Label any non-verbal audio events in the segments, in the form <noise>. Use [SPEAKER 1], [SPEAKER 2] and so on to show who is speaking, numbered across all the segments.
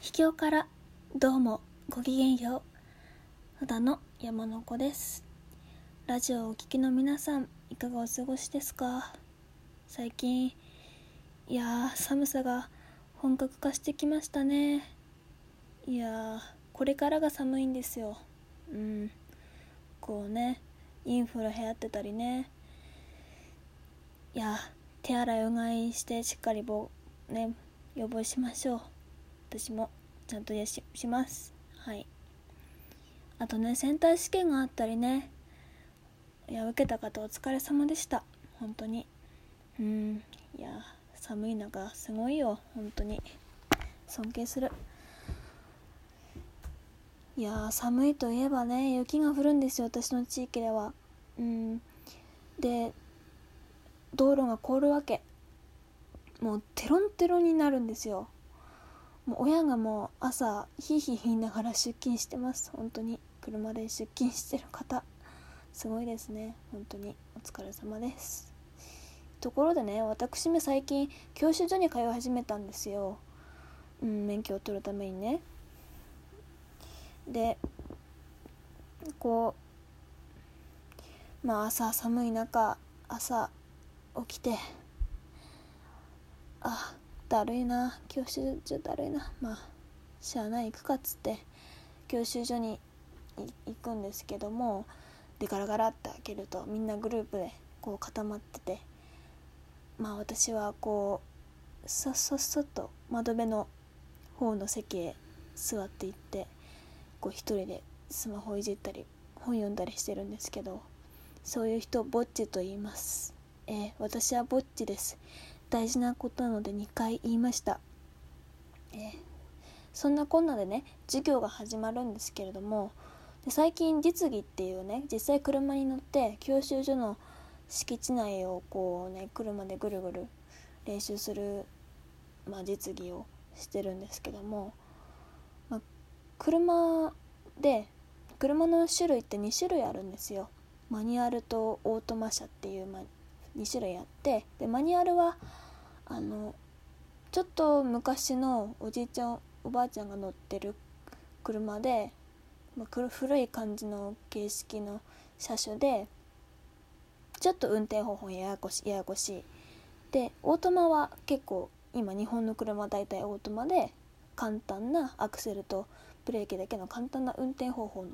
[SPEAKER 1] 秘境からどうもごきげんよう。ただの山の子です。ラジオをお聴きの皆さんいかがお過ごしですか？最近いや寒さが本格化してきましたね。いやこれからが寒いんですよ。うん。こうねインフラ流行ってたりね。いや手洗いうがいしてしっかりぼね予防しましょう。私もちゃんとやしします。はい。あとねセンター試験があったりね。いや受けた方お疲れ様でした。本当に。うん。いや寒い中すごいよ。本当に。尊敬する。いや寒いといえばね雪が降るんですよ。私の地域では。うん。で道路が凍るわけ。もうテロンテロンになるんですよ。もう親がもう朝ヒーヒー言いながら出勤してます。本当に。車で出勤してる方。すごいですね。本当に。お疲れ様です。ところでね私め最近教習所に通い始めたんですよ、うん、免許を取るためにね。でこうまあ朝寒い中朝起きてあだるいな教習所だるいな。まあしゃあない行くかっつって教習所に行くんですけどもでガラガラって開けるとみんなグループでこう固まっててまあ私はこうそっそっそっと窓辺の方の席へ座っていってこう一人でスマホいじったり本読んだりしてるんですけどそういう人ぼっちと言います。えー、私はぼっちです。大事なことなので2回言いました、えー、そんなこんなでね授業が始まるんですけれどもで最近実技っていうね実際車に乗って教習所の敷地内をこうね車でぐるぐる練習する、まあ、実技をしてるんですけども、まあ、車で車の種類って2種類あるんですよ。マニュアルとオートマ車っていう、まあ、2種類あってでマニュアルはあのちょっと昔のおじいちゃんおばあちゃんが乗ってる車で、まあ、古い感じの形式の車種でちょっと運転方法ややこしややこしい。でオートマは結構今日本の車大体オートマで簡単なアクセルとブレーキだけの簡単な運転方法の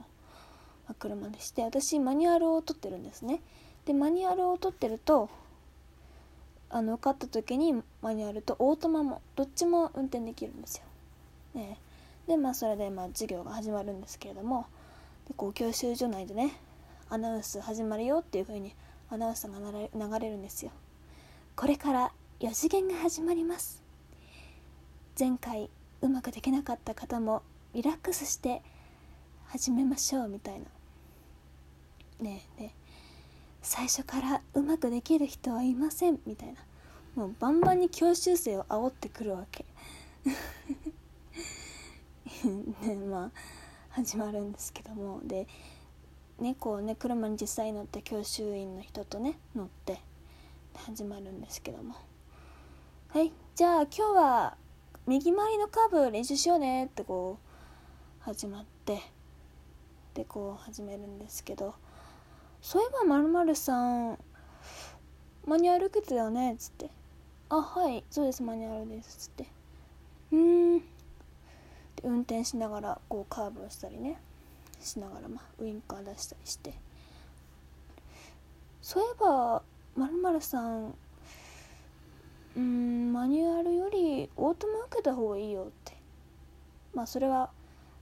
[SPEAKER 1] 車でして私マニュアルを取ってるんですね。でマニュアルを取ってるとあの受かった時にマニュアルとオートマもどっちも運転できるんですよ。ね、でまあそれでまあ授業が始まるんですけれどもでこう教習所内でねアナウンス始まるよっていう風にアナウンスが流れるんですよ。これから4次元が始まります。前回うまくできなかった方もリラックスして始めましょうみたいな。ねえねえ最初からうまくできる人はいませんみたいな。もうバンバンに教習生を煽ってくるわけ。<laughs> ねまあ始まるんですけども。でねこうね車に実際乗って教習員の人とね乗って始まるんですけども。はいじゃあ今日は右回りのカーブ練習しようねってこう始まって。でこう始めるんですけど。そういえばまるまるさんマニュアル受けてたよねっつってあはいそうですマニュアルですっつってうん。で運転しながらこうカーブをしたりね。しながらまあウインカー出したりしてそういえばまるまるさんうんマニュアルよりオートマ受けた方がいいよって。まあそれは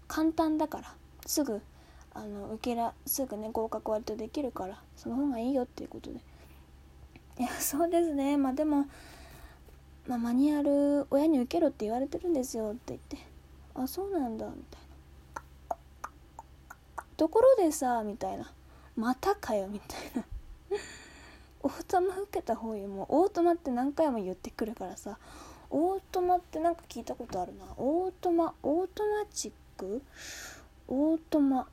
[SPEAKER 1] 簡単だから。すぐあの受けらすぐね合格割とできるからその方がいいよっていうことで。いやそうですね。まあでも、まあ、マニュアル親に受けろって言われてるんですよって言って。あそうなんだみたいな。ところでさみたいな。またかよみたいな。<laughs> オートマ受けた方よもうオートマって何回も言ってくるからさ。オートマってなんか聞いたことあるな。オートマオートマチック？オートマ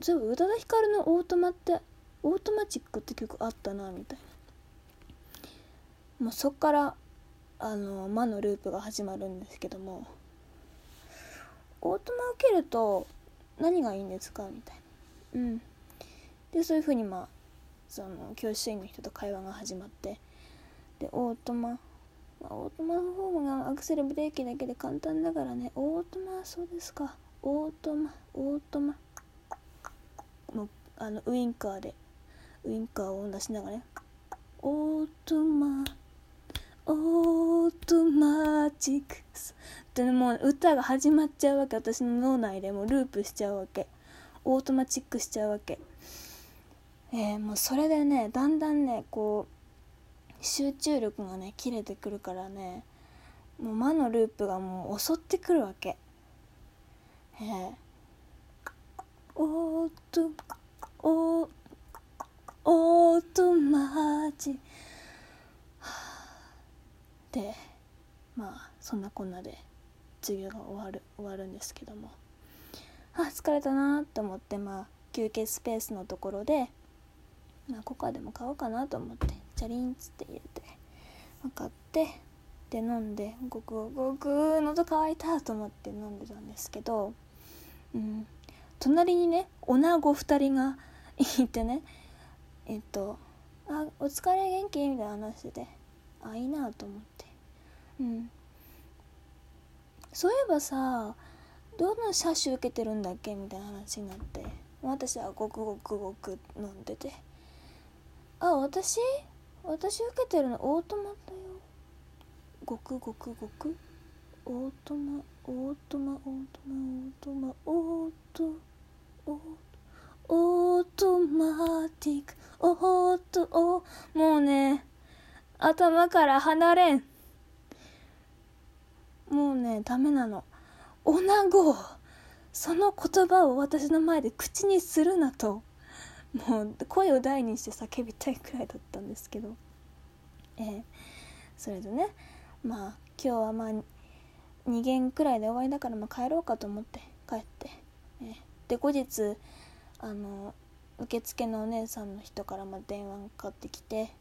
[SPEAKER 1] そういえば宇多田ヒカルの「オートマ」って「オートマチック」って曲あったなみたいな。もうそっからあの魔のループが始まるんですけども。オートマ受けると何がいいんですかみたいな。うん。でそういうふうにまあその教師員の人と会話が始まって。でオートマ、まあ、オートマの方がアクセルブレーキだけで簡単だからね。オートマそうですか。オートマオートマ。あのウインカーで。ウインカーを出しながらね。オートマオートマチックス。でもう歌が始まっちゃうわけ。私の脳内で。もループしちゃうわけ。オートマチックしちゃうわけ。えー、もうそれでねだんだんねこう集中力がね切れてくるからね。もう魔のループがもう襲ってくるわけ。えー、オートオーオートマチでまあそんなこんなで授業が終わる終わるんですけども。あ疲れたなと思ってまあ休憩スペースのところでまあコカでも買おうかなと思ってチャリンっつって入れて、まあ、買ってで飲んでごくごく喉乾いたと思って飲んでたんですけど、うん、隣にね女子2人がいてね。えっと「あお疲れ元気?」みたいな話しててあいいなと思って。うん。そういえばさどの車種受けてるんだっけ？みたいな話になって。私はごくごくごく飲んでて。あ私？私受けてるのオートマだよ。ごくごくごくオートマオートマオートマオートマオートオート。オートマティック。オートオもうね頭から離れん。もうねダメなの。女子その言葉を私の前で口にするなと。もう声を大にして叫びたいくらいだったんですけど。えー、それでねまあ今日はまあ2限くらいで終わりだからまあ帰ろうかと思って帰って、えー、で後日あの受付のお姉さんの人からま電話がかかってきて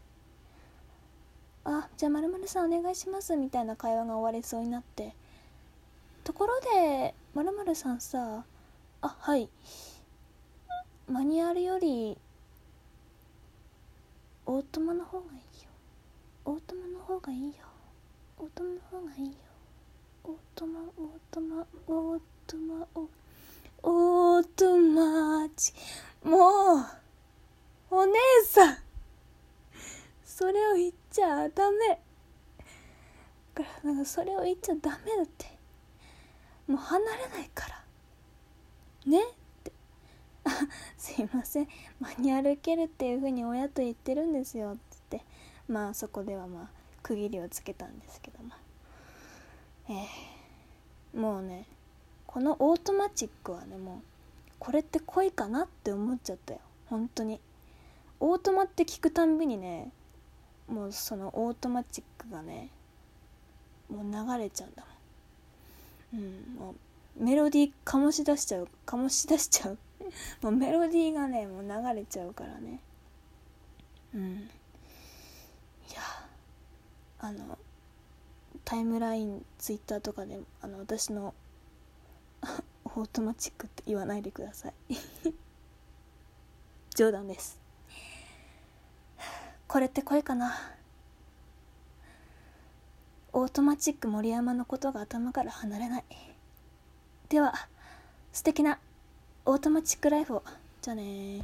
[SPEAKER 1] 「あじゃあまるさんお願いします」みたいな会話が終わりそうになってところでまるさんさあはい。マニュアルよりオートマの方がいいよ。オートマの方がいいよ。オートマの方がいいよ。オートマオートマオートマオートマチもうお姉さん。それを言っちゃダメ。だからなんかそれを言っちゃダメだって。もう離れないから。ね？って。あ <laughs> すいません。マニュアル受けるっていう風に親と言ってるんですよ」っつって。まあそこではまあ区切りをつけたんですけども。えー、もうねこのオートマチックはねもうこれって恋かなって思っちゃったよ。本当に。オートマって聞くたんびにねもうそのオートマチックがねもう流れちゃうんだもん。うんもうメロディー醸し出しちゃう醸し出しちゃう。<laughs> もうメロディーがねもう流れちゃうからね。うん。いやあのタイムラインツイッターとかであの私のオートマチックって言わないでください。<laughs> 冗談です。これって恋かな。オートマチック森山のことが頭から離れない。では素敵なオートマチックライフを。じゃあね